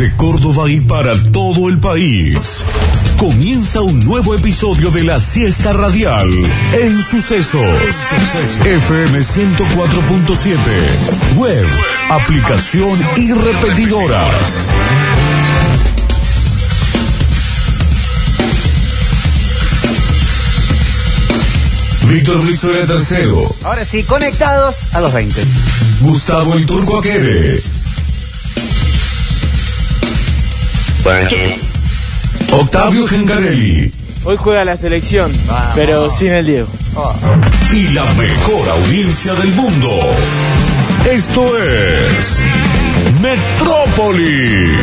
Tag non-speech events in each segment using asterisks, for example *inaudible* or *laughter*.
Desde Córdoba y para todo el país. Comienza un nuevo episodio de la siesta radial en Sucesos. FM 104.7. Web, aplicación y repetidoras. Víctor Brizuela tercero. Ahora sí, conectados a los 20. Gustavo el Turco Aquere. Octavio Gengarelli. Hoy juega la selección, pero sin el Diego. Y la mejor audiencia del mundo. Esto es Metrópolis.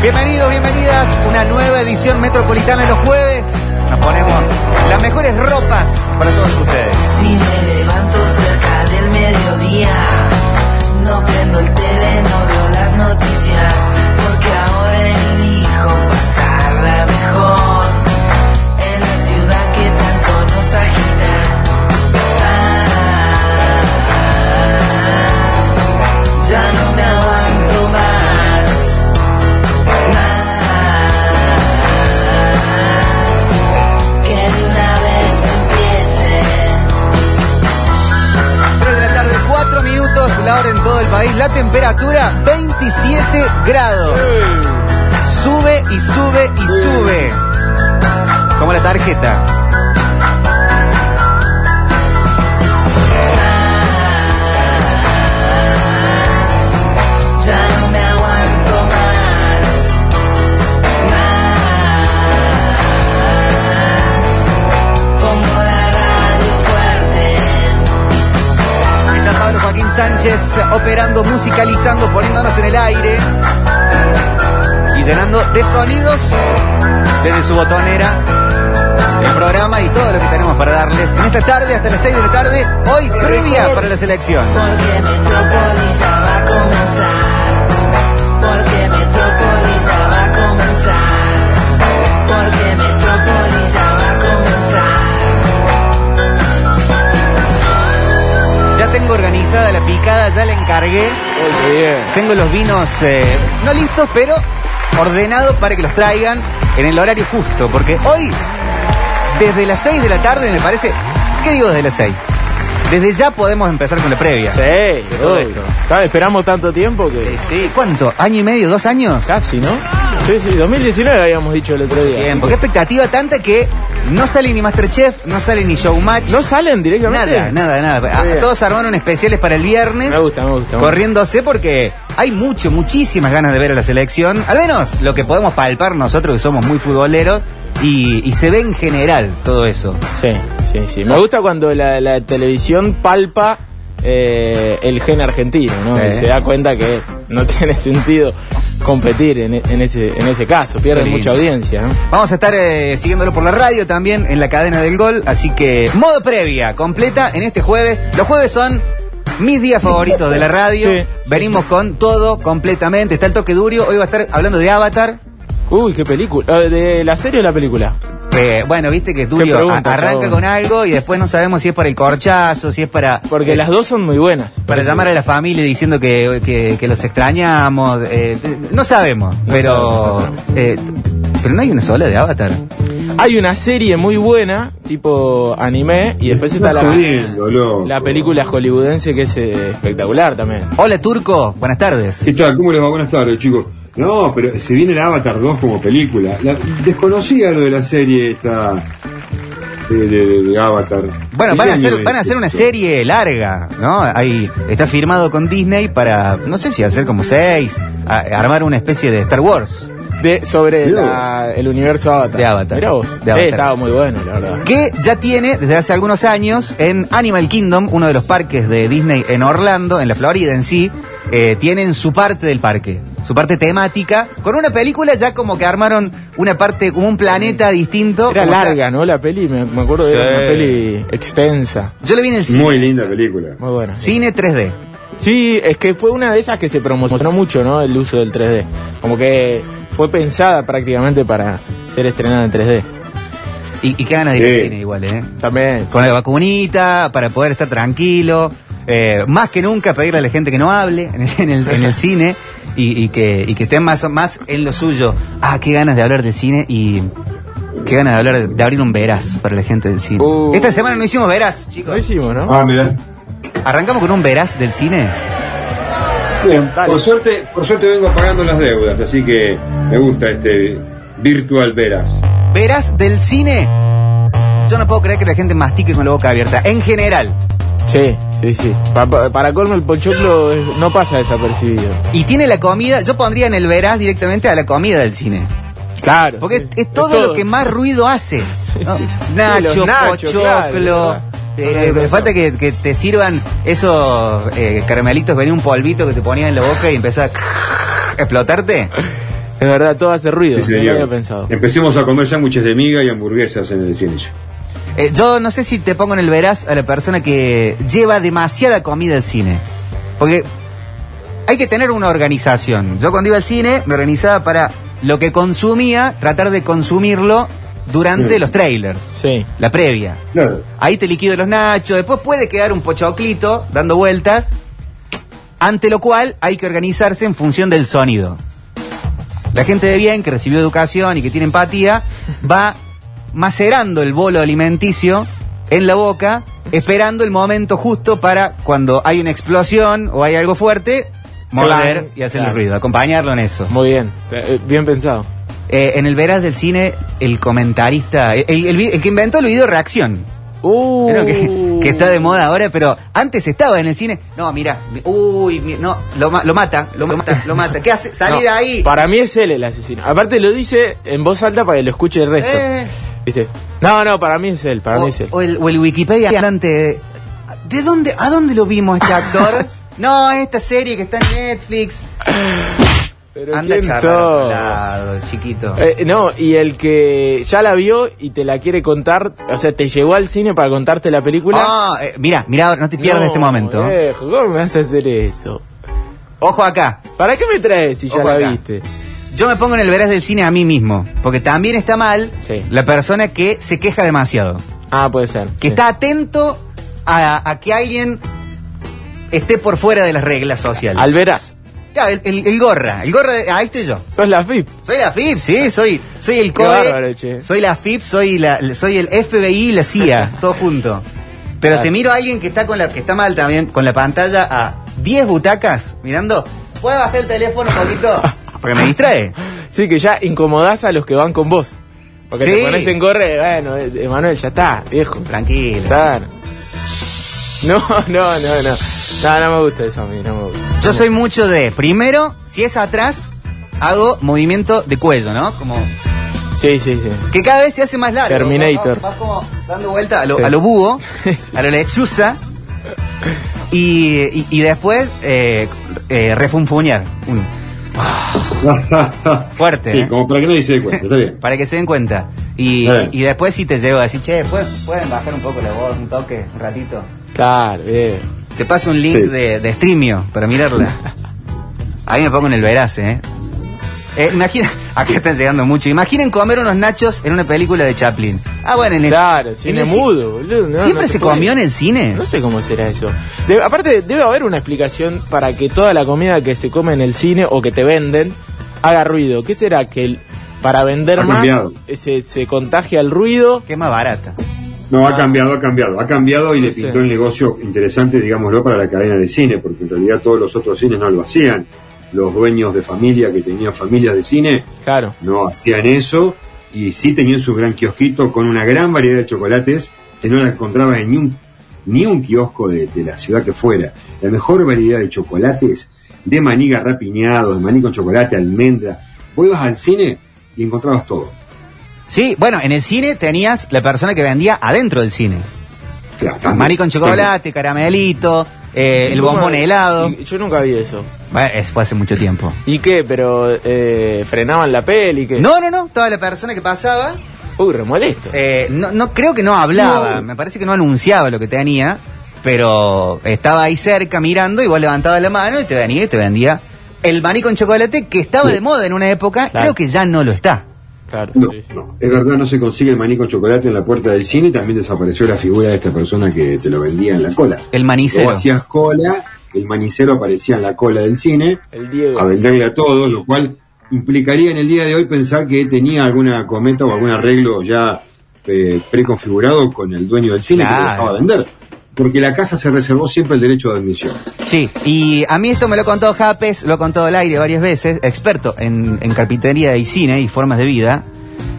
Bienvenidos, bienvenidas. Una nueva edición metropolitana de los jueves. Nos ponemos las mejores ropas para todos ustedes. Yeah. Operando, musicalizando, poniéndonos en el aire. Y llenando de sonidos desde su botonera el programa y todo lo que tenemos para darles en esta tarde hasta las 6 de la tarde. Hoy previa para la selección. porque Metrópolis ya va a comenzar, tengo organizada la picada, ya la encargué. Tengo los vinos eh, no listos, pero ordenados para que los traigan en el horario justo. Porque hoy, desde las 6 de la tarde, me parece. ¿Qué digo desde las 6? Desde ya podemos empezar con la previa. Sí, Todo obvio. esto. Claro, esperamos tanto tiempo que. Sí, sí. ¿Cuánto? ¿Año y medio? ¿Dos años? Casi, ¿no? Sí, sí, 2019 habíamos dicho el otro día. Bien, porque expectativa tanta que no sale ni Masterchef, no sale ni Showmatch. ¿No salen directamente? Nada, nada, nada. A- todos armaron especiales para el viernes. Me gusta, me gusta. corriéndose porque hay mucho, muchísimas ganas de ver a la selección. Al menos lo que podemos palpar nosotros que somos muy futboleros y, y se ve en general todo eso. Sí, sí, sí. Me gusta cuando la, la televisión palpa eh, el gen argentino, ¿no? Eh. Y se da cuenta que no *laughs* tiene sentido competir en, en ese, en ese caso. Pierde mucha audiencia, ¿no? Vamos a estar eh, siguiéndolo por la radio también en la cadena del gol, así que modo previa completa en este jueves. Los jueves son mis días favoritos de la radio. *laughs* Sí. Venimos con todo completamente. Está el toque duro. Hoy va a estar hablando de Avatar. Uy, qué película. Eh, ¿De la serie o la película? Bueno, viste que Tulio pregunta, arranca chabón. con algo y después no sabemos si es para el corchazo, si es para... Porque eh, las dos son muy buenas. Para llamar a la familia diciendo que, que- que los extrañamos. eh, no sabemos, pero... eh, pero no hay una sola de Avatar. Hay una serie muy buena, tipo anime, y después está la, la película hollywoodense que es eh, espectacular también. Hola Turco, buenas tardes. ¿Qué tal? ¿Cómo les va? Buenas tardes, chicos. No, pero se viene el Avatar 2 como película. La- desconocía lo de la serie esta de, de- de- de Avatar. Bueno, ¿Qué van a hacer, van a hacer una serie larga, ¿no? Ahí está firmado con Disney para, no sé si hacer como seis, a- armar una especie de Star Wars. De, sobre la- el universo Avatar. De Avatar. Mirá vos. De Avatar. Eh, estaba muy bueno, la verdad. que ya tiene desde hace algunos años en Animal Kingdom, uno de los parques de Disney en Orlando, en la Florida en sí, eh, tienen su parte del parque, su parte temática, con una película ya como que armaron una parte, como un planeta distinto. Era larga, ¿no? La peli, me, me acuerdo de Sí. era una peli extensa. Yo lo vi en el cine. Muy linda película. Muy buena. Cine 3D. Sí, es que fue una de esas que se promocionó mucho, ¿no? El uso del 3D. Como que fue pensada prácticamente para ser estrenada en 3D. Y, y qué ganas de ir Sí. al cine igual, ¿eh? También. Con la vacunita, para poder estar tranquilo. Eh, más que nunca pedirle a la gente que no hable en el, en el- en el cine y, y que, y que estén más, más en lo suyo. Ah, qué ganas de hablar del cine y qué ganas de hablar de, abrir un veraz para la gente del cine. Uh. Esta semana no hicimos veraz, chicos. Lo hicimos, ¿no? Ah, mira. Arrancamos con un veraz del cine. Bien, por suerte, por suerte vengo pagando las deudas, así que me gusta este virtual veras. Veraz del cine. Yo no puedo creer que la gente mastique con la boca abierta. En general. Sí, sí, sí. Pa- pa- para colmo el pochoclo es- no pasa desapercibido. Y tiene la comida, yo pondría en el veraz directamente a la comida del cine. Claro. Porque sí. es, es todo lo que más ruido hace. ¿no? sí. Nacho, nachos, pochoclo. claro, eh, falta que, que te sirvan esos eh, caramelitos, venía un polvito que te ponías en la boca y empezaba a *laughs* explotarte. Es verdad, todo hace ruido. Sí, no había pensado. Empecemos a comer sándwiches de miga y hamburguesas en el cine. Eh, yo no sé si te pongo en el veraz a la persona que lleva demasiada comida al cine. Porque hay que tener una organización. Yo cuando iba al cine me organizaba para lo que consumía, tratar de consumirlo durante Sí. los trailers, Sí. la previa. Ahí te liquido los nachos, después puede quedar un pochoclito dando vueltas, ante lo cual hay que organizarse en función del sonido. La gente de bien, que recibió educación y que tiene empatía, va macerando el bolo alimenticio en la boca, esperando el momento justo para cuando hay una explosión o hay algo fuerte, morder y hacer el ruido, acompañarlo en eso. Muy bien. Eh, Bien pensado. Eh, en el veraz del cine, el comentarista, el, el- el que inventó el video reacción, Uh. Creo que, que está de moda ahora, pero antes estaba en el cine. No, mira, mi- uy, mi- no, lo, ma- lo mata, lo mata, lo mata. *laughs* ¿Qué hace? Salí No, de ahí. Para mí es él el asesino. Aparte lo dice en voz alta para que lo escuche el resto. Eh, ¿Viste? No, no, para mí es él, para o, mí es él. o el, o el Wikipedia adelante. ¿De dónde, a dónde lo vimos este actor? *laughs* no, esta serie que está en Netflix. Pero Anda a ¿quién a otro sos? lado, chiquito. Eh, no, y el que ya la vio y te la quiere contar, o sea, te llegó al cine para contarte la película. Ah, eh, mira, mira, no te pierdas No, este momento. viejo, ¿Cómo me vas a hacer eso? Ojo acá. ¿Para qué me traes si ya la acá. viste? Yo me pongo en el veraz del cine a mí mismo, porque también está mal Sí. la persona que se queja demasiado. Ah, puede ser. que sí. está atento a, a que alguien esté por fuera de las reglas sociales. Al verás. Ya, el, el- el gorra, el gorra, de- ahí estoy yo. Sos la FIP. Soy la FIP, sí, soy, soy el COE, soy la FIP, soy la, soy el FBI y la CIA, *laughs* todo junto. Pero Claro. te miro a alguien que está con la, que está mal también, con la pantalla a 10 butacas, mirando, ¿puedo bajar el teléfono un poquito? *laughs* Porque me distrae. *laughs* Sí, que ya incomodás a los que van con vos. Porque Sí. te pones en corre, bueno, Emanuel, ya está, viejo. Tranquilo. No, no, no, no. No, no me gusta eso a mí, no me gusta. Yo soy mucho de, primero, si es atrás, hago movimiento de cuello, ¿no? Como Sí, sí, sí. que cada vez se hace más largo. Terminator. Vas, vas como dando vuelta a lo, Sí. a lo búho, *laughs* a lo lechuza, y, y- y después eh, eh, refunfuñar. Un- *laughs* fuerte, sí, ¿eh? como para que nadie se dé cuenta, está bien. *laughs* Para que se den cuenta. Y, y después si te llego a decir, che, ¿pueden, pueden bajar un poco la voz, un toque, un ratito. Claro, bien. Te paso un link Sí. de, de Streamio para mirarla. *laughs* Ahí me pongo en el veraz, ¿eh? Eh, imagina, *laughs* acá están llegando mucho. Imaginen comer unos nachos en una película de Chaplin. Ah, bueno, en el Claro, en cine el ci- mudo, boludo. no, ¿Siempre no se comió en el cine? No sé cómo será eso. De- aparte, debe haber una explicación para que toda la comida que se come en el cine o que te venden haga ruido. ¿Qué será? Que el- para vender Ha más cambiado. eh, se, se contagia el ruido. Que es más barata. No, ha cambiado, ha cambiado. Ha cambiado y No le sé. pintó el negocio interesante, digámoslo, para la cadena de cine, porque en realidad todos los otros cines no lo hacían. Los dueños de familia que tenían familias de cine Claro. no hacían eso y sí tenían su gran kiosquito con una gran variedad de chocolates que no la encontrabas en ni un, ni un kiosco de, de la ciudad que fuera. La mejor variedad de chocolates, de maní garrapiñado, de maní con chocolate, almendra. Vos ibas al cine y encontrabas todo. Sí, bueno, en el cine tenías la persona que vendía adentro del cine. Claro, también. Maní con chocolate, caramelito, eh, el ¿Cómo- bombón helado. Yo nunca vi eso. Bueno, eso fue hace mucho tiempo. ¿Y qué? Pero eh, frenaban la peli, ¿qué? No, no, no. Toda la persona que pasaba, Uy, remolesto. eh, no, no creo que no hablaba. No. Me parece que no anunciaba lo que tenía, pero estaba ahí cerca mirando y vos levantabas la mano y te venía y te vendía el maní con chocolate que estaba de moda en una época. Claro. Creo que ya no lo está. Claro, No, sí, sí. no, es verdad, no se consigue el maní con chocolate en la puerta del cine, también desapareció la figura de esta persona que te lo vendía en la cola. El manicero. hacías cola, el manicero aparecía en la cola del cine El Diego. a venderle a todos, lo cual implicaría en el día de hoy pensar que tenía alguna cometa o algún arreglo ya eh, preconfigurado con el dueño del cine que Claro. lo dejaba vender. Porque la casa se reservó siempre el derecho de admisión. Sí, y a mí esto me lo contó Japes, lo ha contado al aire varias veces, experto en, en carpintería y cine y formas de vida,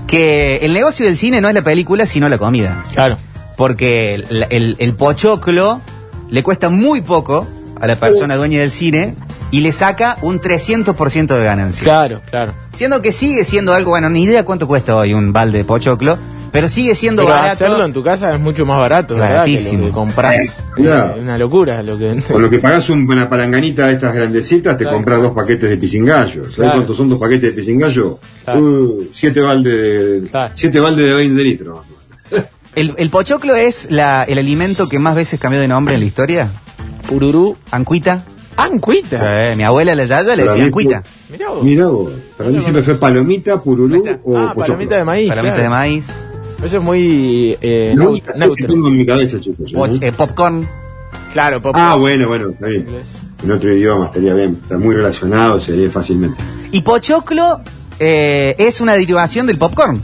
que el negocio del cine no es la película, sino la comida. Claro. Porque el, el- el pochoclo le cuesta muy poco a la persona dueña del cine y le saca un 300% de ganancia. Claro, claro. Siendo que sigue siendo algo, bueno, ni idea cuánto cuesta hoy un balde de pochoclo, pero sigue siendo Pero barato. hacerlo en tu casa es mucho más barato, ¿verdad? Que lo Baratísimo. que compras. Claro. Es una locura lo que Con lo que pagás un- una palanganita de estas grandecitas, te Claro. compras dos paquetes de pisingallo. ¿Sabes Claro. cuántos son dos paquetes de pisingallo? Claro. Uh, siete baldes de, Claro. siete baldes de 20 litros. El, el pochoclo es la, el alimento que más veces cambió de nombre en la historia. Pururú. Ancuita. Ancuita. Eh, mi abuela la Yaya le decía ancuita. Mirá vos. Mirá vos, para mí siempre fue palomita, pururú está. o ah, pochoclo. palomita de maíz. Palomita claro. de maíz. Eso es muy eh, neutro. tengo en mi cabeza, chicos. Po- ¿eh? eh, popcorn. Claro, pop. Ah, bueno, bueno, está bien. En otro idioma estaría bien. Está muy relacionado, se lee fácilmente. Y pochoclo eh, es una derivación del popcorn.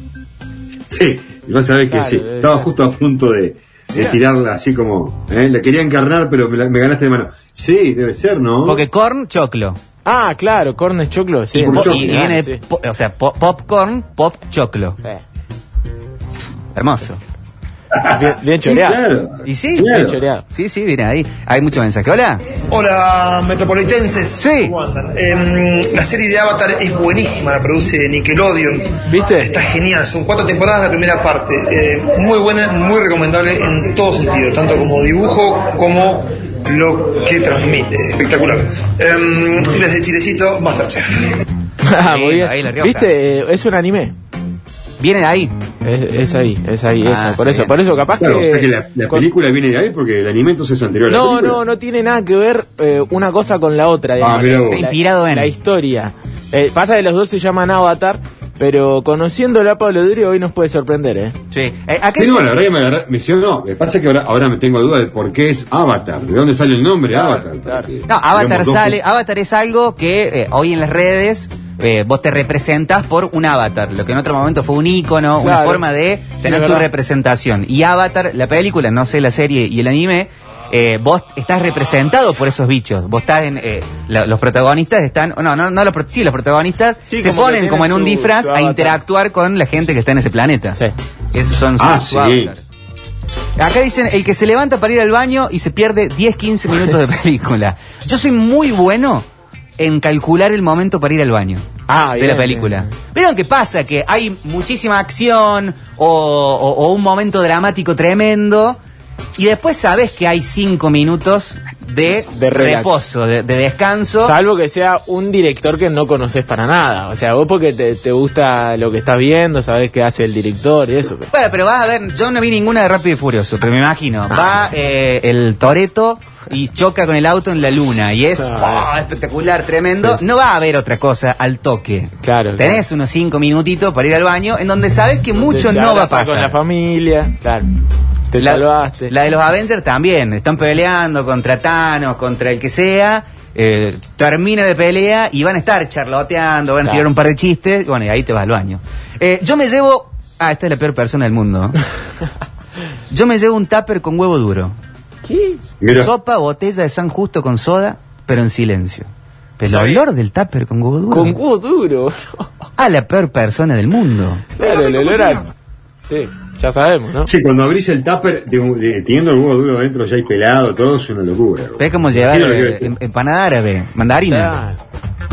Sí, y vos sabés que Claro, sí. Estaba justo a punto de, de tirarla así como. ¿eh? La quería encarnar, pero me, la- me ganaste de mano. Sí, debe ser, ¿no? Porque corn, choclo. Ah, claro, corn es choclo. Sí, y, choclo. viene, sí. po- o sea, po- popcorn, pop, choclo. Eh, Hermoso. *laughs* bien, bien Sí, choreado. claro. Y sí, Claro. bien choreado. Sí, sí, viene ahí. Hay mucho mensaje. Hola. Hola, metropolitenses. Sí. ¿Cómo andan? Em, la serie de Avatar es buenísima, la produce Nickelodeon. ¿Viste? Está genial, son cuatro temporadas la primera parte. Eh, muy buena, muy recomendable en todo sentido, tanto como dibujo como lo que transmite. Espectacular. Em, desde Chilecito, Masterchef. *laughs* Ah, Ahí, muy bien. ahí, La. ¿Viste? Eh, es un anime. Viene de ahí. Es, es ahí, es ahí, Ah, esa. Por eso, bien. por eso capaz Claro, que. o sea que la, la con- película viene de ahí porque el alimento es anterior a la No, película. no, no tiene nada que ver eh, una cosa con la otra. digamos. Ah. La- Inspirado en. La historia. Eh, pasa que los dos se llaman Avatar, pero conociéndolo a Pablo Durio hoy nos puede sorprender, ¿eh? Sí. Eh, acá Sí, no, dice- la verdad que me, agarré- me no, me pasa que ahora, ahora me tengo duda de por qué es Avatar, de dónde sale el nombre Claro, Avatar. claro. porque, No, Avatar digamos, dos- sale, Avatar es algo que eh, hoy en las redes eh, vos te representas por un avatar, lo que en otro momento fue un ícono, una Claro. forma de tener tu representación. Y Avatar, la película, no sé, la serie y el anime, eh, vos estás representado por esos bichos. Vos estás en, eh, la- los protagonistas están, no, no, no los, sí, los protagonistas Sí, se como ponen como en un su- disfraz su a interactuar con la gente que está en ese planeta. Sí. Esos son Ah, sus sí. Acá dicen el que se levanta para ir al baño y se pierde 10, 15 minutos de *laughs* película. Yo soy muy bueno en calcular el momento para ir al baño Ah, de bien, la película. bien. ¿Vieron qué pasa? Que hay muchísima acción o, o- o un momento dramático tremendo y después sabes que hay 5 minutos de, reposo, de, de descanso. Salvo que sea un director que no conoces para nada. O sea, vos porque te, te gusta lo que estás viendo, sabés qué hace el director y eso. pero- Bueno, pero vas a ver, yo no vi ninguna de Rápido y Furioso, pero me imagino. Ah. Va eh, el Toreto y choca con el auto en la luna y es oh, espectacular, tremendo. No va a haber otra cosa al toque. Claro, Tenés unos cinco minutitos para ir al baño en donde sabes que mucho no va a abrazás con la pasar. familia, claro. Te La, salvaste. la de los Avengers también, están peleando contra Thanos, contra el que sea. eh, termina la pelea y van a estar charloteando, van a tirar un par de chistes, bueno, y ahí te vas al baño. Eh, yo me llevo. Ah, esta es la peor persona del mundo. *laughs* Yo me llevo un tupper con huevo duro. ¿Qué? Mira, Sopa, botella de San Justo con soda, pero en silencio. Pero el olor del tupper con huevo duro. Con huevo duro. *laughs* A la peor persona del mundo. claro, el olor a... Sí, ya sabemos, ¿no? sí, cuando abrís el tupper, de- de- teniendo el huevo duro adentro ya hay pelado, todo es una locura. Es como llevar eh, em- empanada árabe, mandarina. Claro.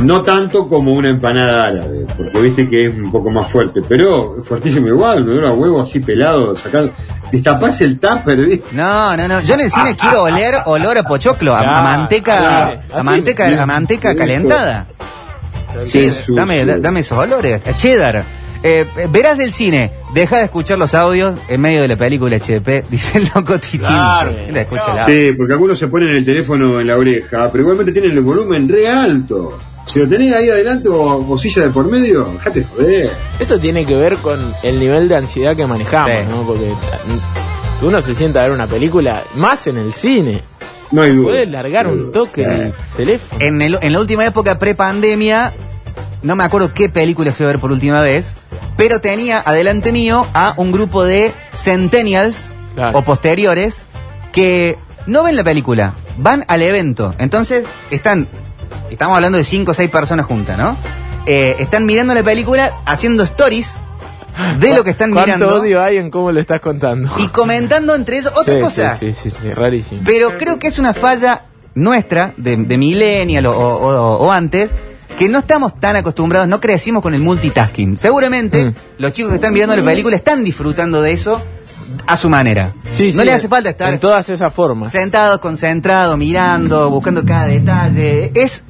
No tanto como una empanada árabe, porque viste que es un poco más fuerte, pero fuertísimo igual, me a huevo así pelado, sacar, destapás el tupper, viste. No, no, no. Yo en el cine quiero oler olor a pochoclo, a, manteca, así, a manteca, a manteca calentada. Sí, dame, dame esos olores. A cheddar. Eh, verás del cine, deja de escuchar los audios en medio de la película HDP, *laughs* dice el loco Titín. Claro. Sí, porque algunos se ponen el teléfono en la oreja, pero igualmente tienen el volumen re alto. Si lo tenés ahí adelante o, o silla de por medio, dejate joder. Eso tiene que ver con el nivel de ansiedad que manejamos, Sí. ¿no? Porque mm, uno se sienta a ver una película, más en el cine. No hay duda. Puedes largar No hay un toque Eh. el teléfono. En, el- en la última época pre-pandemia, no me acuerdo qué película fui a ver por última vez, pero tenía adelante mío a un grupo de centennials Claro. o posteriores que no ven la película, van al evento. Entonces, están, estamos hablando de cinco o seis personas juntas, ¿no? Eh, están mirando la película, haciendo stories de lo que están ¿Cuánto mirando odio hay en cómo lo estás contando? y comentando entre ellos otra Sí, cosa. Sí, sí, sí, sí, rarísimo. Pero creo que es una falla nuestra, de, de millennial o, o- o antes, que no estamos tan acostumbrados, no crecimos con el multitasking. Seguramente Mm. los chicos que están mirando la película están disfrutando de eso a su manera. Sí, no sí, les hace falta estar En todas esas formas. sentados, concentrados, mirando, buscando cada detalle. Es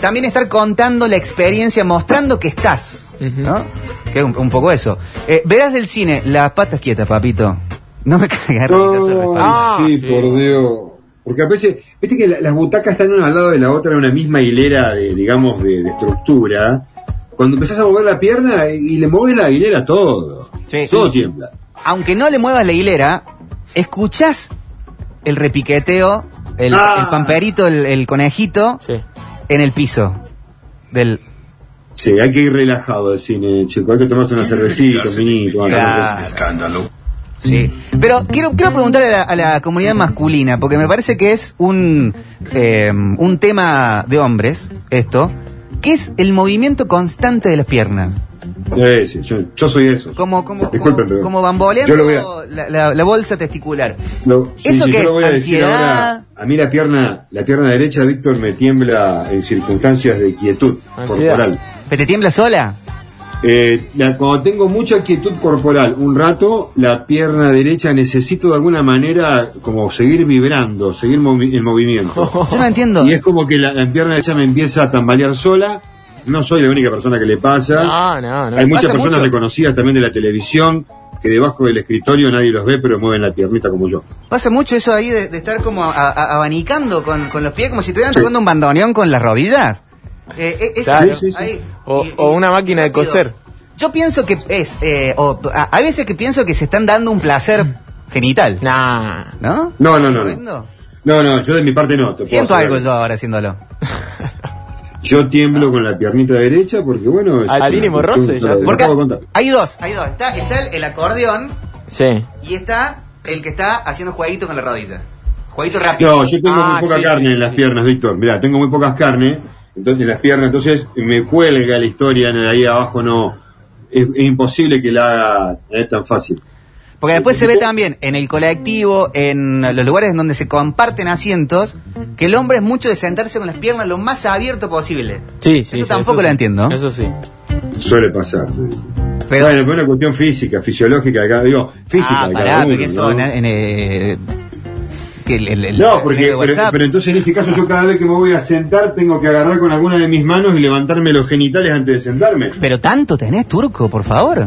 también estar contando la experiencia, mostrando que estás. ¿no? Que es un, un poco eso. Eh, verás del cine, las patas quietas, papito. No me *laughs* cagas responsable. Ah, sí, sí. por Dios. Porque a veces, viste que la- las butacas están una al lado de la otra en una misma hilera de, digamos, de, de estructura. Cuando empezás a mover la pierna y le mueves la hilera todo. Sí. todo Sí. tiembla. aunque no le muevas la hilera, escuchás el repiqueteo, el, Ah. el pamperito, el, el conejito Sí. en el piso. Del, Sí, hay que ir relajado al cine, chico. Hay que tomarse una cervecita, un Claro. así. Sí. Pero quiero, quiero preguntarle a la, a la comunidad masculina, porque me parece que es un, eh, un tema de hombres, esto, que es el movimiento constante de las piernas. Eh, sí, yo, yo soy eso. Como, como, Disculpen, como, bamboleando yo lo voy a- la, la- la bolsa testicular. Sí, ¿Eso sí, qué yo lo es? voy a decir ¿Ansiedad? ahora. A mí la pierna, la pierna derecha, Víctor, me tiembla en circunstancias de quietud Ansiedad. corporal. ¿Pero te tiembla sola? Eh, la- cuando tengo mucha quietud corporal, un rato, la pierna derecha necesito de alguna manera como seguir vibrando, seguir movi- el movimiento. *laughs* Yo no entiendo. y es como que la, la pierna derecha me empieza a tambalear sola. No soy la única persona que le pasa. No, no, no. Hay muchas personas mucho. reconocidas también de la televisión que debajo del escritorio nadie los ve, pero mueven la piernita como yo. Pasa mucho eso ahí de, de estar como a- a- abanicando con, con los pies, como si estuvieran Sí. tocando un bandoneón con las rodillas. Eh, esa- Claro. Sí, sí, sí. ahí. O- Y- o y- una máquina de coser. Yo pienso que es, eh, o, a- hay veces que pienso que se están dando un placer genital, Nah. ¿no? No, no, no, no. No, no, yo de mi parte no. te Siento algo yo ahora haciéndolo. Yo tiemblo con la piernita derecha porque, bueno. es Al mínimo roce, ya Porque hay dos, hay dos. Está, está el, el acordeón Sí. y está el que está haciendo jueguito con la rodilla. Jueguito rápido. No, yo tengo Ah, muy poca sí, carne sí, en las sí. piernas, Víctor. Mirá, tengo muy pocas carne entonces, en las piernas, entonces me cuelga la historia de ahí abajo, no. Es, es imposible que la haga es tan fácil. Porque después se ve también en el colectivo, en los lugares donde se comparten asientos, que el hombre es mucho de sentarse con las piernas lo más abierto posible. Sí, sí. Eso sí, tampoco lo sí. entiendo. Eso sí. Suele pasar. sí. Pero, bueno, pero es una cuestión física, fisiológica, digo, física. ah, de pará, cada uno, que ¿no? eso, en, en, eh, que el, el- el- No, porque, pero, entonces en ese caso yo cada vez que me voy a sentar tengo que agarrar con alguna de mis manos y levantarme los genitales antes de sentarme. Pero tanto tenés, turco, por favor.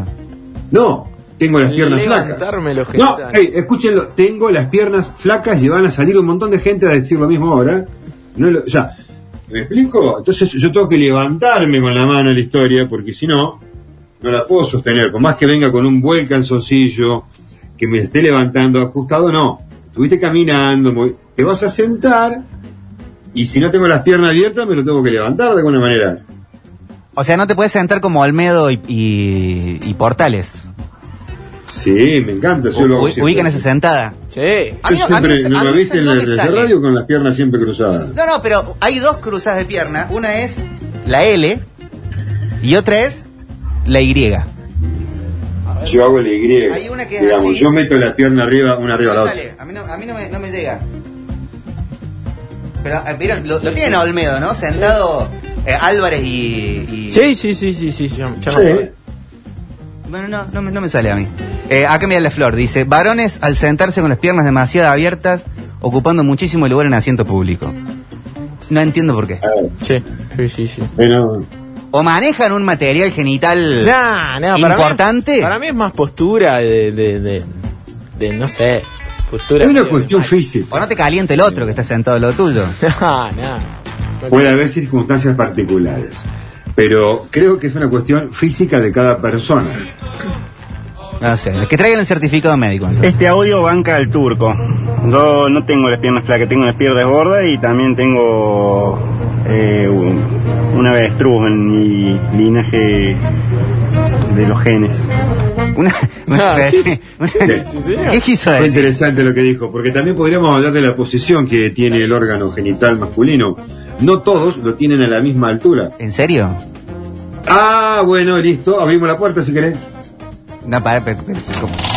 No, tengo las piernas flacas. Levantarme los No, genitales. hey, escúchenlo, tengo las piernas flacas y van a salir un montón de gente a decir lo mismo ahora. No lo- o sea, ¿me explico? Entonces yo tengo que levantarme con la mano en la historia porque si no, no la puedo sostener. Por más que venga con un buen calzoncillo, que me esté levantando ajustado, no. Estuviste caminando, te vas a sentar y si no tengo las piernas abiertas me lo tengo que levantar de alguna manera. O sea, no te puedes sentar como Olmedo y, y- y Portales. Sí, me encanta. Yo lo siempre. ubican esa sentada. Sí. A mí no- Yo a mí siempre, ¿no a lo mí viste en no la radio con las piernas siempre cruzadas? No, no, pero hay dos cruzadas de pierna. Una es la L y otra es la Y. Yo hago el Y. Hay una que es digamos, así. yo meto la pierna arriba, una arriba a la otra. A mí no, a mí no, me, no me llega. Pero, eh, vieron, lo, lo tienen a Olmedo, ¿no? Sentado eh, Álvarez y, y- Sí, sí, sí, sí, sí. Sí. Bueno, no, no, me- no me sale a mí. Eh, acá mira la flor, dice, varones al sentarse con las piernas demasiado abiertas, ocupando muchísimo lugar en asiento público. No entiendo por qué. A ver, Sí, sí, sí, sí. bueno, O manejan un material genital Nah, nah, para mí- importante. Para mí, es más postura de, de, de, de, no sé, postura. es una cuestión física. O no te caliente el otro que está sentado al lado tuyo. *laughs* No, no. Puede haber circunstancias particulares. Pero creo que es una cuestión física de cada persona. No sé, que traigan el certificado médico. entonces. Este audio banca al turco. Yo no tengo las piernas flacas, tengo las piernas gordas y también tengo eh, un- una avestruz en mi linaje de los genes. Una, *laughs* una- Ah, ¿qué? *laughs* una- Sí, señor. ¿Qué quiso Fue interesante lo que dijo, porque también podríamos hablar de la posición que tiene el órgano genital masculino. No todos lo tienen a la misma altura. ¿En serio? Ah, bueno, listo. Abrimos la puerta si querés. No, para, para, para- ¿Para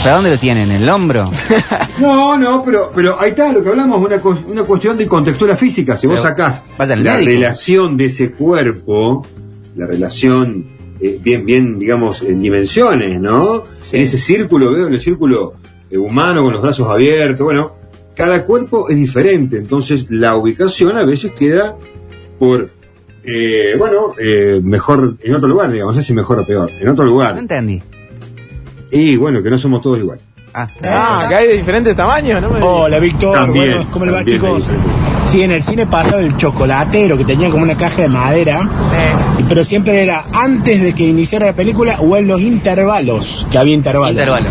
dónde lo tienen? ¿En el hombro? *laughs* No, no, pero, pero ahí está lo que hablamos, una, una cuestión de contextura física. Si vos Pero sacás la médico. relación de ese cuerpo, la relación eh, bien, bien, digamos, en dimensiones, ¿no? Sí. En ese círculo, veo en el círculo eh, humano con los brazos abiertos, bueno, cada cuerpo es diferente, entonces la ubicación a veces queda por, eh, bueno, eh, mejor en otro lugar, digamos, no sé si mejor o peor, en otro No lugar. entendí. Y bueno, que no somos todos iguales. Ah, Ah, que hay de diferentes tamaños, ¿no? me- Hola Víctor, También, bueno, ¿cómo le va chicos? Sí, en el cine pasaba el chocolatero que tenía como una caja de madera, y- pero siempre era antes de que iniciara la película o en los intervalos, que había intervalos. Intervalo.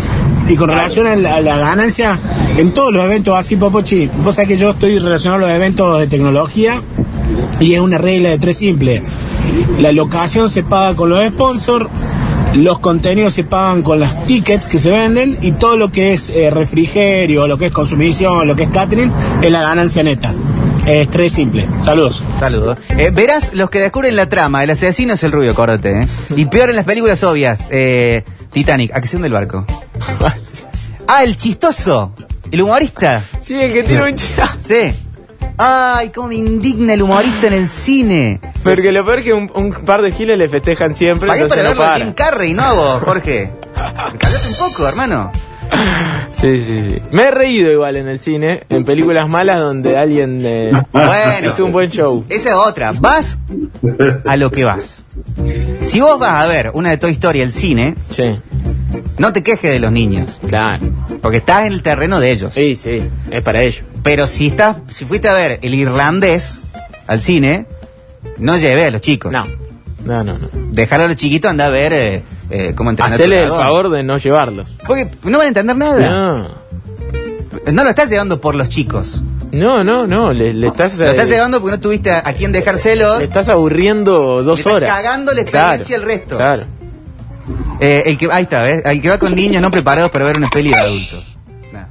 Y con relación a la, a la ganancia, en todos los eventos así, Popochi, vos sabés que yo estoy relacionado a los eventos de tecnología y es una regla de tres simple. La locación se paga con los sponsors, los contenidos se pagan con las tickets que se venden y todo lo que es eh, refrigerio, lo que es consumición, lo que es catering, es la ganancia neta. Es tres simple. Saludos. Saludos. Eh, verás los que descubren la trama. El asesino es el rubio, acuérdate. ¿eh? Y peor en las películas obvias. Eh, Titanic, acción del barco. *laughs* Ah, el chistoso. El humorista. Sí, el que tiene un cha. Sí. Ay, cómo me indigna el humorista en el cine. Porque lo peor es que un, un par de giles le festejan siempre. Pagué para verlo no a Jim. Carrey, no a vos, Jorge. *laughs* Cállate un poco, hermano. Sí, sí, sí. Me he reído igual en el cine, en películas malas donde alguien eh, Bueno. hizo un buen show. Esa es otra. Vas a lo que vas. Si vos vas a ver una de Toy Story al cine, Sí, no te quejes de los niños. claro. Porque estás en el terreno de ellos. Sí, sí, es para ello. Pero si estás, si fuiste a ver el irlandés al cine, no lleve a los chicos. No, no, no. no. Dejar a los chiquitos anda a ver eh, eh, cómo entrenar. Hacerle el favor de no llevarlos. Porque no van a entender nada. No, No, lo estás llevando por los chicos. no, no, no. Le, le estás, Lo estás eh, llevando porque no tuviste a, a quién dejárselo. le estás aburriendo dos Le estás horas. cagando la experiencia al resto. Claro. Eh, el que, ahí está, ¿ves? El que va con niños no preparados para ver una peli de adultos. Nah.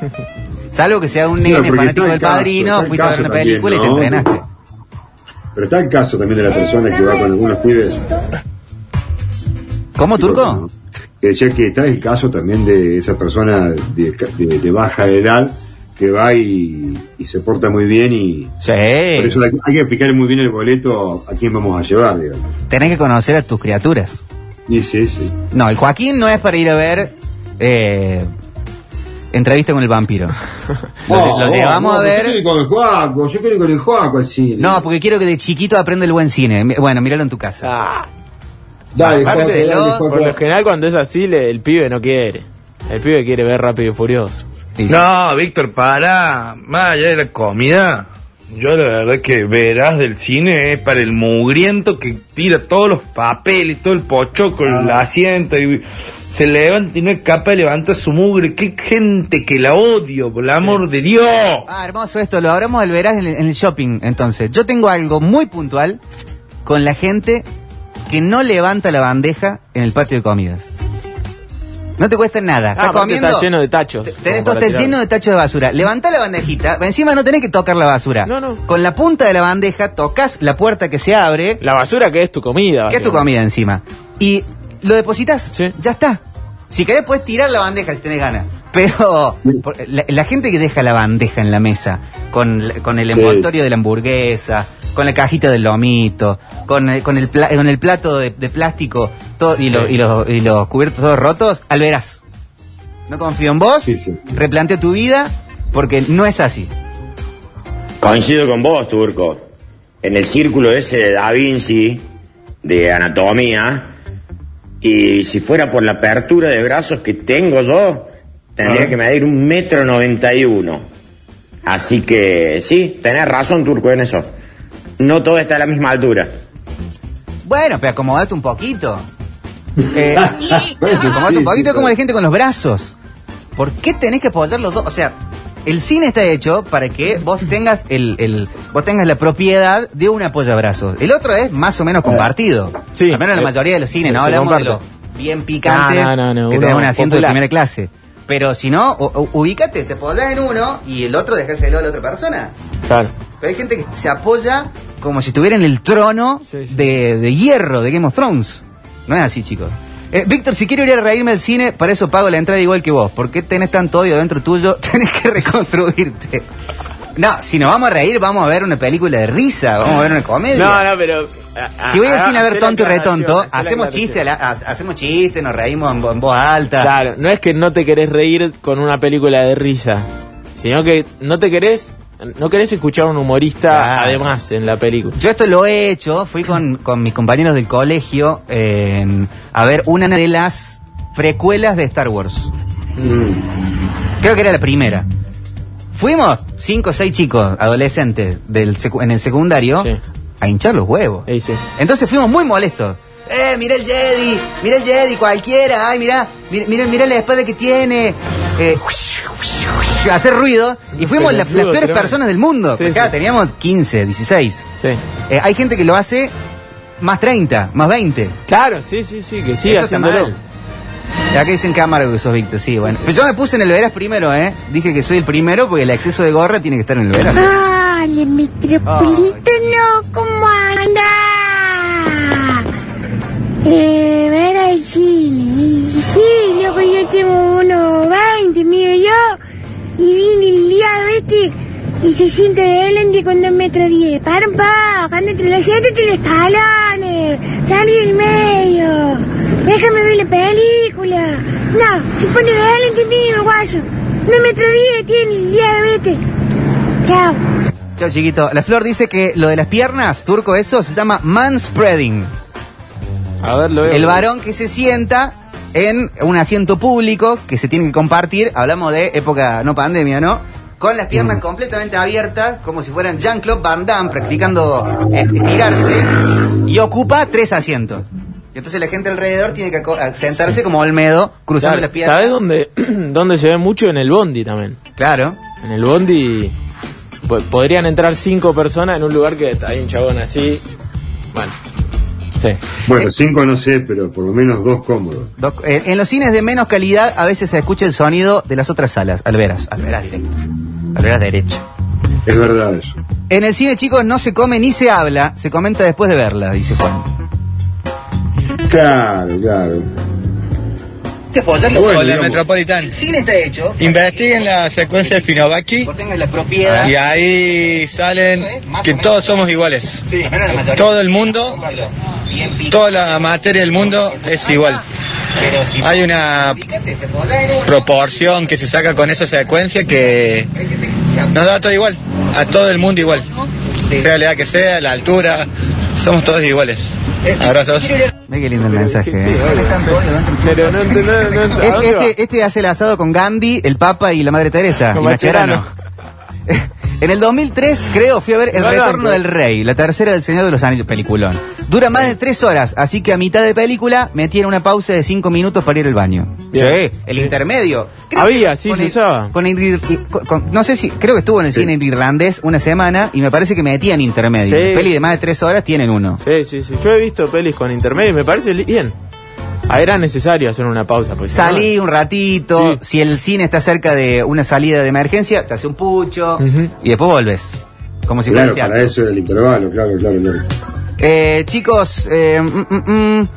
*laughs* Salvo que sea un nene fanático del el caso, padrino, fuiste a ver una también, película y te ¿no? entrenaste. Pero está el caso también de la persona que va con algunos pibes. ¿Cómo, Turco? Que decía que está el caso también de esa persona de, de- de baja edad que va y, y se porta muy bien y Sí. por eso hay, que explicar muy bien el boleto a quién vamos a llevar, digamos. Tenés que conocer a tus criaturas. Y sí, sí. No, el Joaquín no es para ir a ver eh, entrevista con el vampiro. *laughs* Lo, Oh, lo oh, llevamos no, a Yo quiero ir ver. con el Juaco, yo quiero ir con el Juaco al cine. No, porque quiero que de chiquito aprenda el buen cine. Bueno, míralo en tu casa. Ah, dale, Juaco, dale, lo- Juaco. por lo general cuando es así, le- el pibe no quiere. El pibe quiere ver Rápido y Furioso. Sí, sí. No, Víctor, para. Más allá de la comida, yo la verdad que verás del cine es para el mugriento que tira todos los papeles, todo el pochoco, el asiento y se levanta y no es capaz de levantar su mugre. Qué gente que la odio, por el amor de Dios. Ah, hermoso esto, lo hablamos el verás en el shopping. Entonces, yo tengo algo muy puntual con la gente que no levanta la bandeja en el patio de comidas. No te cuesta nada. Ah, Estás comiendo. está lleno de tachos. Tenés todo para está tirar. lleno de tachos de basura. Levanta la bandejita. Encima no tenés que tocar la basura. No, no. Con la punta de la bandeja tocas la puerta que se abre. La basura que es tu comida. que es tu comida encima. Y lo depositas. Sí. Ya está. Si querés puedes tirar la bandeja si tenés ganas. Pero la, la gente que deja la bandeja en la mesa con, con el Sí. envoltorio de la hamburguesa, con la cajita del lomito, con el, con el, pla- con el plato de, de plástico todo, y, lo- y los, y los cubiertos todos rotos, al verás. No confío en vos, Sí, sí. replantea tu vida, porque no es así. Coincido con vos, Turco. En el círculo ese de Da Vinci, de anatomía, y si fuera por la apertura de brazos que tengo yo, tendría Ah. que medir un metro noventa y uno. Así que sí, tenés razón, Turco, en eso. No todo está a la misma altura. Bueno, pero acomodate un poquito. *laughs* Eh, acomodate un poquito como la gente con los brazos. ¿Por qué tenés que apoyar los dos? O sea, el cine está hecho para que vos *laughs* tengas el, el- vos tengas la propiedad de un apoyabrazos. El otro es más o menos compartido. Sí. Al menos en la Eh, mayoría de los cines, no se hablamos de lo bien picante No, no, no, que tenés un asiento popular. de primera clase. Pero si no, ubícate, te apoyás en uno y el otro dejáselo a la otra persona. Claro. Pero hay gente que se apoya como si estuviera en el trono Sí, sí. De, de hierro de Game of Thrones. No es así, chicos. Eh, Víctor, si quiero ir a reírme al cine, para eso pago la entrada igual que vos. ¿Por qué tenés tanto odio dentro tuyo? *laughs* Tenés que reconstruirte. No, si nos vamos a reír, vamos a ver una película de risa, vamos a ver una comedia. No, no, pero. a- Si voy al a- cine a ver tonto y retonto, hacemos chistes, hacemos chistes, nos reímos en, en voz alta. Claro, no es que no te querés reír con una película de risa, sino que no te querés, no querés escuchar a un humorista además en la película. Yo esto lo he hecho, fui con, con mis compañeros del colegio eh, a ver una de las precuelas de Star Wars. Creo que era la primera. Fuimos cinco o seis chicos, adolescentes, del secu- en el secundario, Sí. a hinchar los huevos. Sí. Entonces fuimos muy molestos. Eh, mira el Jedi, mira el Jedi, cualquiera, ay, mira, mira, mira, mira la espada que tiene. Eh, *laughs* hacer ruido. Y fuimos la- las peores personas del mundo. Sí, porque, claro, sí. teníamos 15, 16. Sí. Eh, hay gente que lo hace más 30, más 20. Claro, sí, sí, sí, que siga Eso está haciéndolo. mal. Y Acá dicen cámara que sos Víctor, sí, bueno. Pero yo me puse en el veras primero, ¿eh? Dije que soy el primero porque el exceso de gorra tiene que estar en el veras. Dale, metropolitano, ¿cómo anda? Eh, ver al cine. Y sí, loco, yo tengo unos 20, mío yo. Y vine el día este y se siente delante con 2 metros 10. Para un poco, anda entre los siete entre los escalones. Salí del medio. Déjame ver la película. No, se pone delante mío, el guayo. 2 metros 10 tiene el día de vete. Chao. Chao, chiquito. La Flor dice que lo de las piernas, turco, eso se llama manspreading. A ver, lo veo. El varón que se sienta en un asiento público que se tiene que compartir, hablamos de época no pandemia, ¿no? Con las piernas completamente abiertas, como si fueran Jean-Claude Van Damme practicando eh, estirarse, y ocupa tres asientos. Y entonces la gente alrededor tiene que sentarse como Olmedo, cruzando Claro, las piernas. ¿Sabes dónde, *clears throat* dónde se ve mucho? En el Bondi también. Claro. En el Bondi po- podrían entrar cinco personas en un lugar que hay un chabón así. Bueno. Sí. Bueno, cinco no sé, pero por lo menos dos cómodos. Eh, en los cines de menos calidad a veces se escucha el sonido de las otras salas. Alveras, alveras directo. Alveras derecho. Es verdad eso. En el cine, chicos, no se come ni se habla, se comenta después de verla, dice Juan. Claro, claro. Bueno. El cine está hecho. Investiguen la secuencia de Finovaki la propiedad. y ahí salen que todos somos iguales. Todo el mundo, toda la materia del mundo es igual. Hay una proporción que se saca con esa secuencia que nos da todo igual, a todo el mundo igual. Sea la edad que sea, la altura, somos todos iguales. Abrazos. Ve qué lindo el mensaje. Sí, eh. Pero no ent- no- no ent- ¿a Este, dónde va? este, este hace el asado con Gandhi, el Papa y la Madre Teresa. Con y Macherano. En el 2003, creo, fui a ver El No, no, Retorno no. del Rey, la tercera del Señor de los Anillos, peliculón. Dura más de tres horas, así que a mitad de película metieron una pausa de cinco minutos para ir al baño. Bien. Sí, el intermedio. Había, que sí, con se el- usaba. Con el ir- con- con- no sé si, creo que estuvo en el Sí. cine irlandés una semana y me parece que metían intermedio. Peli de más de tres horas tienen uno. Sí, sí, sí. Yo he visto pelis con intermedio y me parece bien. Ah, era necesario hacer una pausa. Pues, Salí un ratito, Sí. si el cine está cerca de una salida de emergencia, te hace un pucho y después volves. Como si fuera Claro, para eso el intervalo, claro, claro, claro. Eh, chicos, eh, mm, mm, mm.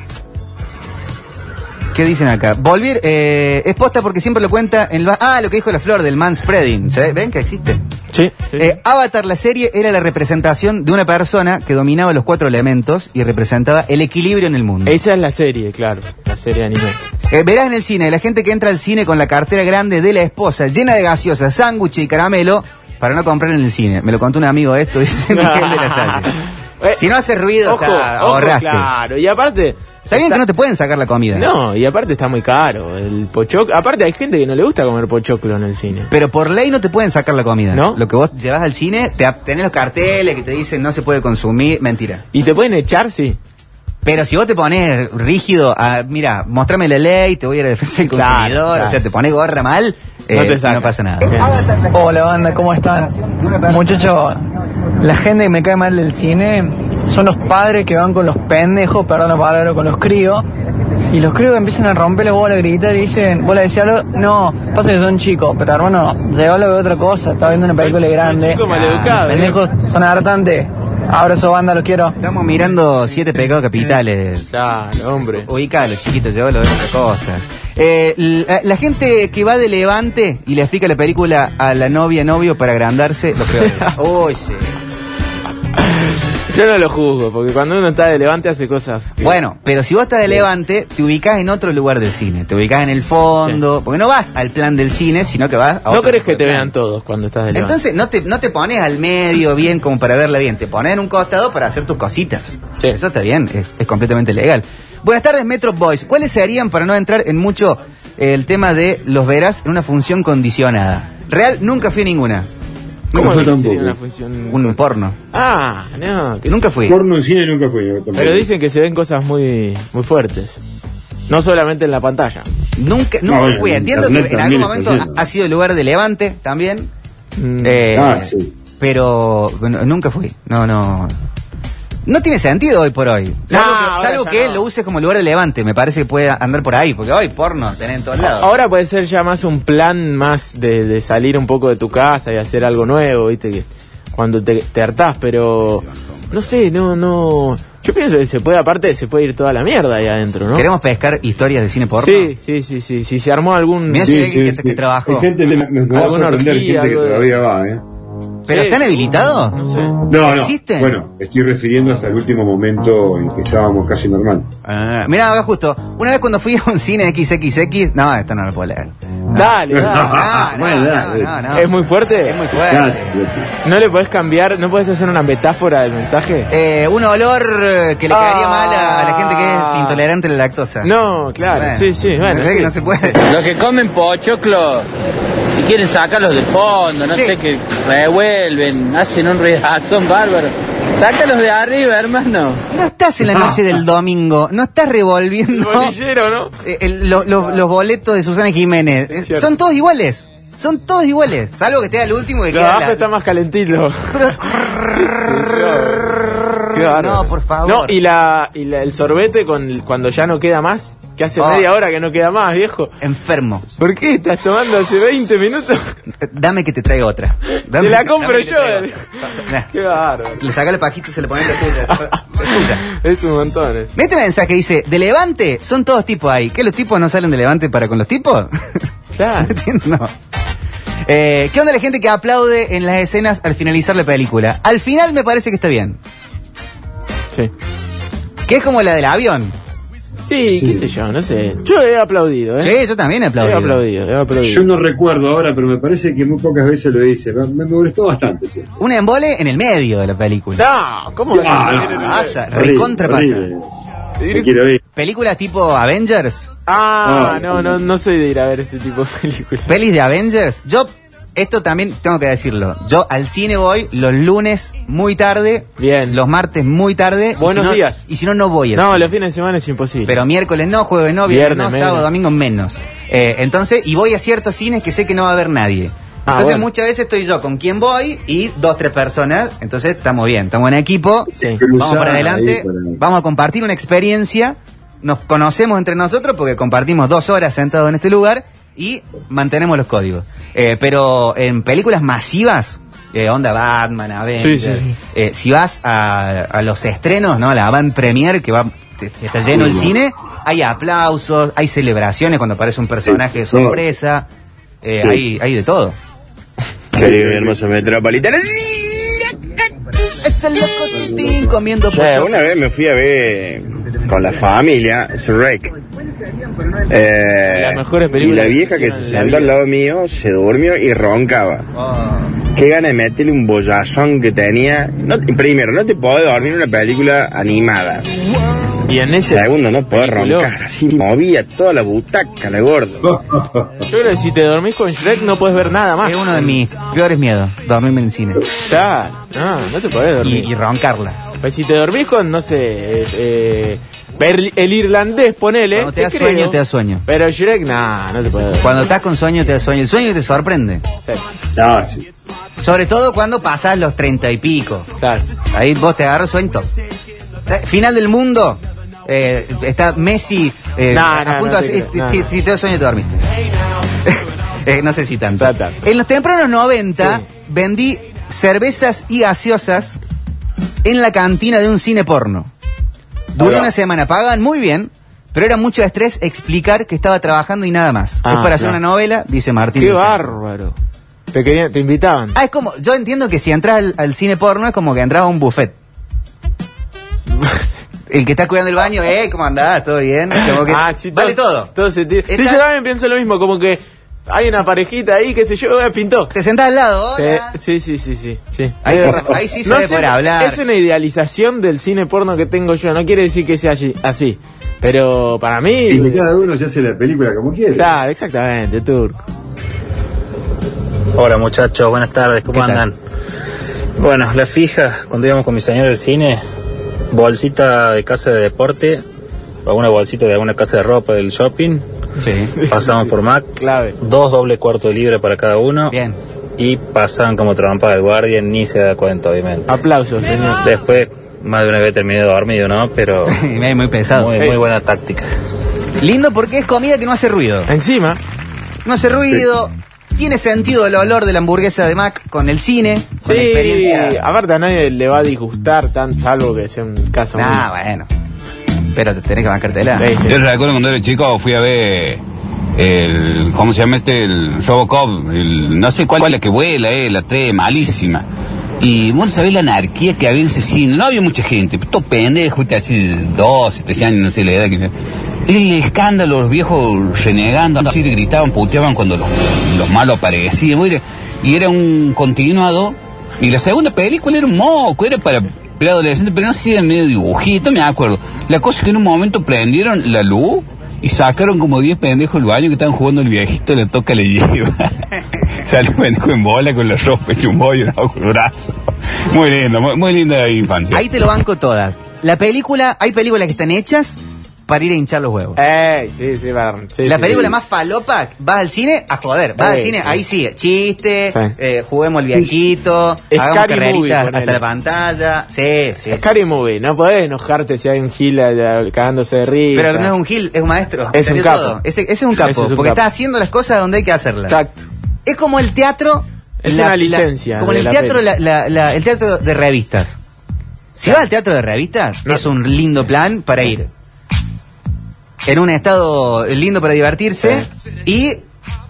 ¿qué dicen acá? Volver, eh, es posta porque siempre lo cuenta en el... ba- Ah, lo que dijo la flor del manspreading. ¿Se ve? ¿Ven que existe? Sí, sí. Eh, Avatar, la serie, era la representación de una persona que dominaba los cuatro elementos y representaba el equilibrio en el mundo. Esa es la serie, claro. La serie de anime. Eh, verás en el cine, la gente que entra al cine con la cartera grande de la esposa, llena de gaseosa, sándwich y caramelo, para no comprar en el cine. Me lo contó un amigo esto, *laughs* dice Miguel de la Salle. *laughs* Eh, Si no haces ruido, ojo, está- ojo, ahorraste. claro. Y aparte. Sabían está- que no te pueden sacar la comida. No, y aparte está muy caro. El pochoclo. Aparte hay gente que no le gusta comer pochoclo en el cine. Pero por ley no te pueden sacar la comida. ¿No? Lo que vos llevas al cine, te tenés los carteles que te dicen no se puede consumir. Mentira. ¿Y te pueden echar? Sí. Pero si vos te pones rígido, a, mira, mostrame la ley, te voy a ir a defensa del Claro, consumidor, claro. o sea, te pones gorra mal, No eh, te no pasa nada. Hola banda, ¿cómo están? Muchachos, la gente que me cae mal del cine son los padres que van con los pendejos, perdón la palabra, con los críos. Y los críos empiezan a romper las bolas, a gritar y dicen, vos le decís algo, no, pasa que son chicos, pero hermano, llévalo de otra cosa, está viendo una película grande. chicos maleducados, pendejos son hartantes. Abrazo banda, los quiero. Estamos mirando siete pecados capitales. Claro, hombre. Ubicalo, chiquito, llévalo de otra cosa. Eh, la, la gente que va de Levante y le explica la película a la novia, novio para agrandarse, lo peor. *laughs* Sí. Yo no lo juzgo, porque cuando uno está de levante hace cosas. que- Bueno, pero si vos estás de Levante, te ubicás en otro lugar del cine. Te ubicás en el fondo, porque no vas al plan del cine, sino que vas a No otro crees que te vean todos cuando estás de levante. Entonces no te, no te pones al medio bien como para verla bien, te pones en un costado para hacer tus cositas. Eso está bien, es, es completamente legal. Buenas tardes, Metro Boys. ¿Cuáles serían, para no entrar en mucho, el tema de los verás en una función condicionada? Real, nunca fui a ninguna. ¿Cómo Yo tampoco. una función? Un porno. Ah, no. que- Nunca fui. Porno en cine nunca yo tampoco. Pero dicen que se ven cosas muy, muy fuertes. No solamente en la pantalla. Nunca, nunca fui. en Entiendo que en algún momento ha, sido el lugar de Levante también. Mm. Eh, Ah, sí. Pero bueno, nunca fui. No, no. No tiene sentido hoy por hoy. Salvo, No, que, salvo que no. lo uses como lugar de levante. Me parece que puede andar por ahí. Porque hoy porno tenés en todos lados. Ahora puede ser ya más un plan más de, de salir un poco de tu casa y hacer algo nuevo, viste, que cuando te, te hartás, pero no sé, no, no. Yo pienso que se puede, aparte, se puede ir toda la mierda ahí adentro, ¿no? ¿Queremos pescar historias de cine porno? Sí, sí, sí, sí. Si se armó algún. Mirá si hay alguien que, que trabajó. Hay gente, me, me, me va a Alguna sorprender orgía, gente que de- todavía va, ¿eh? ¿Pero Sí. están habilitados? No sé. No, no. ¿Existen? Bueno, estoy refiriendo hasta el último momento en que estábamos casi normal. Ah, mira, acá justo. Una vez cuando fui a un cine XXX. No, esto no lo puedo leer. *laughs* Dale, dale. Bueno. ¿Es muy fuerte? Es muy fuerte. Dale, ¿No le podés cambiar, no podés hacer una metáfora del mensaje? Eh, un olor eh, que le caería Ah. mal a, a la gente que es intolerante a la lactosa. No, claro, Bueno, sí, sí, bueno. sí. que no se puede. Los que comen pochoclo y quieren sacarlos del fondo, no Sí. sé, que revuelven, hacen un son bárbaro. Sácalos de arriba, hermano. No estás en la noche del *laughs* domingo, no estás El revolviendo bolillero, ¿no? *laughs* eh, el- lo- lo- los boletos de Susana Jiménez. Eh, cierto. Son todos iguales. Son todos iguales. Salvo que esté al último y que queda abajo la- está más calentito. *laughs* Qué bárbaro. No, por favor. No, y, la, y la- el sorbete con, cuando ya no queda más, que hace Oh. media hora que no queda más, viejo. Enfermo. ¿Por qué estás tomando hace 20 minutos? Dame que te traiga otra. Dame- Te la compro yo. Qué bárbaro. Le saca el pajito y se le pone la tuya. Es un montón. eh. Este mensaje dice, de Levante son todos tipos ahí. ¿Qué los tipos no salen de Levante para con los tipos? *laughs* Claro. Entiendo. Eh, ¿Qué onda la gente que aplaude en las escenas al finalizar la película? Al final me parece que está bien. Sí. Que es como la del avión. Sí, qué sé yo, no sé. Yo he aplaudido, ¿eh? Sí, yo también he He aplaudido. aplaudido, he aplaudido. Yo no recuerdo ahora, pero me parece que muy pocas veces lo hice. Me, me molestó bastante, sí. Un embole en el medio de la película. No, ¿cómo Sí, ah, a no, Pasa, recontra pasa. Me quiero ir. Películas tipo Avengers, Ah, Ah, no, no, no soy de ir a ver ese tipo de películas. pelis de Avengers. Yo, esto también tengo que decirlo. Yo al cine voy los lunes muy tarde, Bien. los martes muy tarde. y Buenos si no- días. Y si no, no voy. al No, cine. los fines de semana es imposible. Pero miércoles no, jueves no, viernes, Viernes no, sábado, domingo menos. Eh, entonces, y voy a ciertos cines que sé que no va a haber nadie. Ah, Entonces bueno. muchas veces estoy yo con quien voy y dos, tres personas. Entonces estamos bien, estamos en equipo. Sí. Vamos para adelante, para- vamos a compartir una experiencia. Nos conocemos entre nosotros porque compartimos dos horas sentados en este lugar y mantenemos los códigos. Eh, pero en películas masivas, eh, onda Batman, Avengers, Sí, sí, sí. eh, si vas a, a los estrenos, ¿no? La van premier que va está lleno el cine, hay aplausos, hay celebraciones cuando aparece un personaje de sorpresa, eh, Sí. hay, hay de todo. Querido hermoso metropolitano. Es el locotín comiendo O sea, una vez me fui a ver con la familia, Shrek. Eh, Las mejores y la vieja que se sentó al lado mío se durmió y roncaba. Ah. Qué gana de meterle un bollazón que tenía. No, primero, no te podés dormir en una película animada. Y en ese. Segundo, no podés roncar. Así movía toda la butaca, la gordo. Yo creo que si te dormís con Shrek no puedes ver nada más. Es uno de mis peores miedos, dormirme en el cine. Claro, no, no te podés Y, dormir. y roncarla. Pues si te dormís con, no sé, eh, eh, ver el irlandés, ponele. Cuando te da creo. sueño, te da sueño. Pero Shrek, nah, no te podés dormir. Cuando estás con sueño, te da sueño. El sueño te sorprende. Sí, Ah, sí. Sobre todo cuando pasas los treinta y pico. claro. Ahí vos te agarras sueño. top. Eh, Final del mundo. eh, está Messi eh, No, a no, punto no de- te si- creo, no, si, no. si te da sueño te dormiste. *laughs* Eh, no sé si tanto. Tanto. En los tempranos 90 Sí. vendí cervezas y gaseosas en la cantina de un cine porno. Duró una semana, pagaban muy bien, pero era mucho estrés explicar que estaba trabajando y nada más. Ah, es para hacer claro. una novela, dice Martín. Qué bárbaro. Te querían, te invitaban. Ah, es como, yo entiendo que si entras al, al cine porno es como que entras a un buffet. *laughs* El que está cuidando el baño, eh, ¿cómo andás? ¿Todo bien? Como que Ah, sí, vale todo. Todo. Sí, yo también pienso lo mismo, como que hay una parejita ahí, qué sé yo, eh, pintó. Te sentás al lado, Sí, hola. sí, sí, sí, sí, sí. Ahí, Es- se- ahí sí se no hablar. Es una idealización del cine porno que tengo yo. No quiere decir que sea allí- así. Pero para mí. Y que cada uno se hace la película como quiere. Claro, exactamente, turco. Hola muchachos, buenas tardes, ¿cómo andan? Bueno, la fija, cuando íbamos con mi señor al cine, bolsita de casa de deporte, o una bolsita de alguna casa de ropa del shopping, Sí. *laughs* pasamos por Mac, Clave. dos doble cuarto de libra para cada uno, Bien. y pasaban como trampa del guardia, ni se da cuenta obviamente. Aplausos, señor. Después, más de una vez terminé dormido, ¿no? Pero *laughs* muy, muy pesado. muy, muy buena táctica. Lindo porque es comida que no hace ruido. Encima, No hace ruido. Tiene sentido el olor de la hamburguesa de Mac con el cine, con la sí, experiencia. aparte a nadie le va a disgustar tan salvo que sea un caso Ah, muy- bueno. Pero te tenés que bancártela. Sí, sí. Yo recuerdo cuando era chico fui a ver el, ¿cómo se llama este? El Robocop, el, no sé cuál es la que vuela, eh, la 3, malísima. Y bueno, sabés la anarquía que había en ese cine, no había mucha gente, todo pendejo, así de 12, 13 años, no sé la edad que El escándalo, los viejos renegando, así gritaban, puteaban cuando los, los malos aparecían, y era un continuado. Y la segunda película era un moco, era para preadolescentes, pero no si era medio dibujito, me acuerdo. La cosa es que en un momento prendieron la luz y sacaron como 10 pendejos del baño que estaban jugando el viejito, le toca, le lleva. *laughs* Sale un pendejo en bola con la ropa hecho un bollo el brazo. Muy lindo, muy, muy linda infancia. Ahí te lo banco todas. La película, hay películas que están hechas para ir a hinchar los huevos. Ey, sí, sí, va, sí, la sí. película más falopa, vas al cine a joder, vas al cine, ahí sí, chiste, eh, juguemos el viejito, hagamos carreritas hasta la pantalla, sí, sí. sí. Scary Movie, no podés enojarte si hay un gil eh, cagándose de risa. Pero no es un gil, es un maestro. Es un capo. todo. Ese, ese es un capo, es un porque capo. está haciendo las cosas donde hay que hacerlas. Exacto. Es como el teatro. Es una licencia como el la teatro, peli. la- la- la- el teatro de revistas. Si vas al teatro de revistas, No. es un lindo plan para ir. En un estado lindo para divertirse y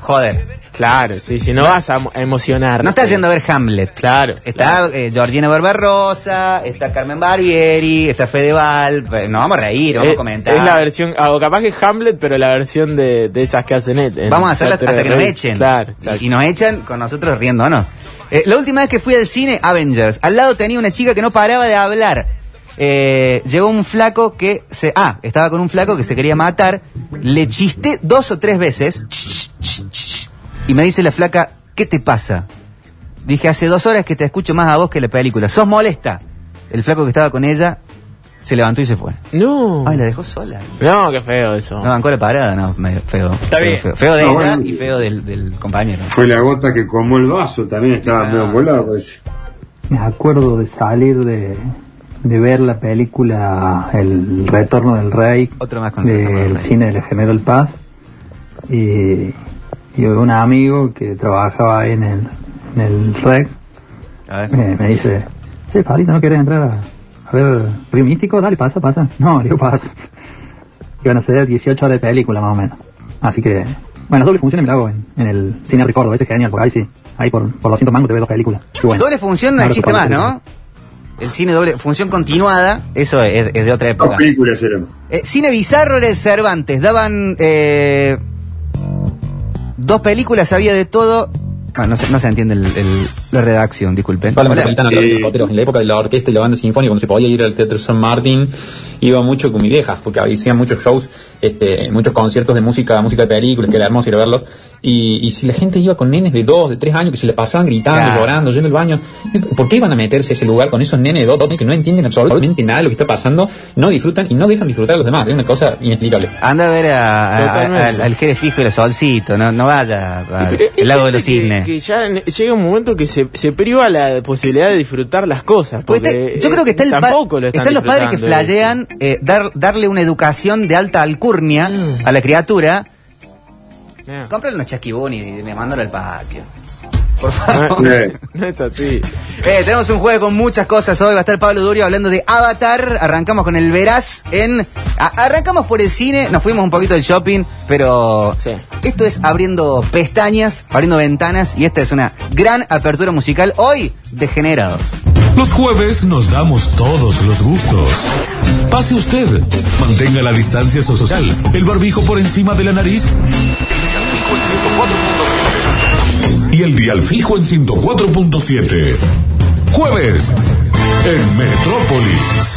joder. Claro, sí, si no vas a, emocionar. No estás yendo a ver Hamlet. Claro. Está eh, Georgina Barbarosa, está Carmen Barbieri, está Fedeval. eh, Nos vamos a reír, vamos Eh, a comentar. Es la versión, ah, o capaz que es Hamlet, pero la versión de, de esas que hacen en- Vamos a hacerla hasta que nos echen. Claro, Y- nos echan con nosotros riendo, ¿no? Eh, la última vez que fui al cine, Avengers. Al lado tenía una chica que no paraba de hablar. Eh, llegó un flaco que se... Ah, estaba con un flaco que se quería matar. Le chisté dos o tres veces. Y me dice la flaca, ¿qué te pasa? Dije, hace dos horas que te escucho más a vos que la película. ¿Sos molesta? El flaco que estaba con ella se levantó y se fue. No. Ay, la dejó sola. No, qué feo eso. No bancó la parada, no, medio feo. Está Feo, bien. Feo, Feo de No, ella bueno. y feo del, del compañero. Fue la gota que comó el vaso, también estaba Ah. medio volado. parece. Me acuerdo de salir de, de ver la película El Retorno del Rey Otro más con el del del Rey. cine de General Paz y, y un amigo que trabajaba ahí en el, en el REC me, me dice, sí, Pablito, ¿no querés entrar a, a ver Río Místico? Dale, pasa, pasa. *laughs* No, digo, pasa. Iban a ser 18 horas de película más o menos. Así que, bueno, doble función me la hago en, en el cine Ricordo, ese es genial, porque ahí sí, ahí por, por 200 mangos te ves dos películas. Bueno. Doble función no existe te más, ¿no? El cine doble, función continuada, eso es, es de otra Dos época. películas eran. Eh, cine bizarro era el Cervantes, daban eh, dos películas, había de todo. Ah, no, se, no se entiende el- el- la redacción, disculpen. Los helicópteros. En la época de la orquesta y la banda sinfónica, cuando se podía ir al Teatro San Martín, iba mucho con mi vieja, porque hacían muchos shows, este, muchos conciertos de música, música de películas, que era hermoso ir a verlos. Y, y si la gente iba con nenes de dos, de tres años, que se le pasaban gritando, Claro. llorando, yendo al baño, ¿por qué iban a meterse a ese lugar con esos nenes de dos, dos que no entienden absolutamente nada de lo que está pasando, no disfrutan y no dejan disfrutar a los demás? Es una cosa inexplicable. Anda a ver a- a- a- al, al Jerez Fijo y el Solcito, no, no vaya al Pero es lago de los gente que- cisnes. Que ya llega un momento que se, se priva la posibilidad de disfrutar las cosas. Porque yo creo que está el tampoco lo están están los padres que flayean eh, dar, darle una educación de alta alcurnia a la criatura. Yeah. Cómprale unos chasquibuni y me mandan al patio. Por No, *laughs* favor. no, Eh. *laughs* no es así. Eh, tenemos un juego con muchas cosas hoy. Va a estar Pablo Durio hablando de Avatar. Arrancamos con el Veraz en. a- arrancamos por el cine, nos fuimos un poquito del shopping, pero Sí. esto es abriendo pestañas, abriendo ventanas y esta es una gran apertura musical hoy degenerado. Los jueves nos damos todos los gustos. Pase usted, mantenga la distancia social, el barbijo por encima de la nariz y el dial fijo en 104.7. Jueves en Metrópolis.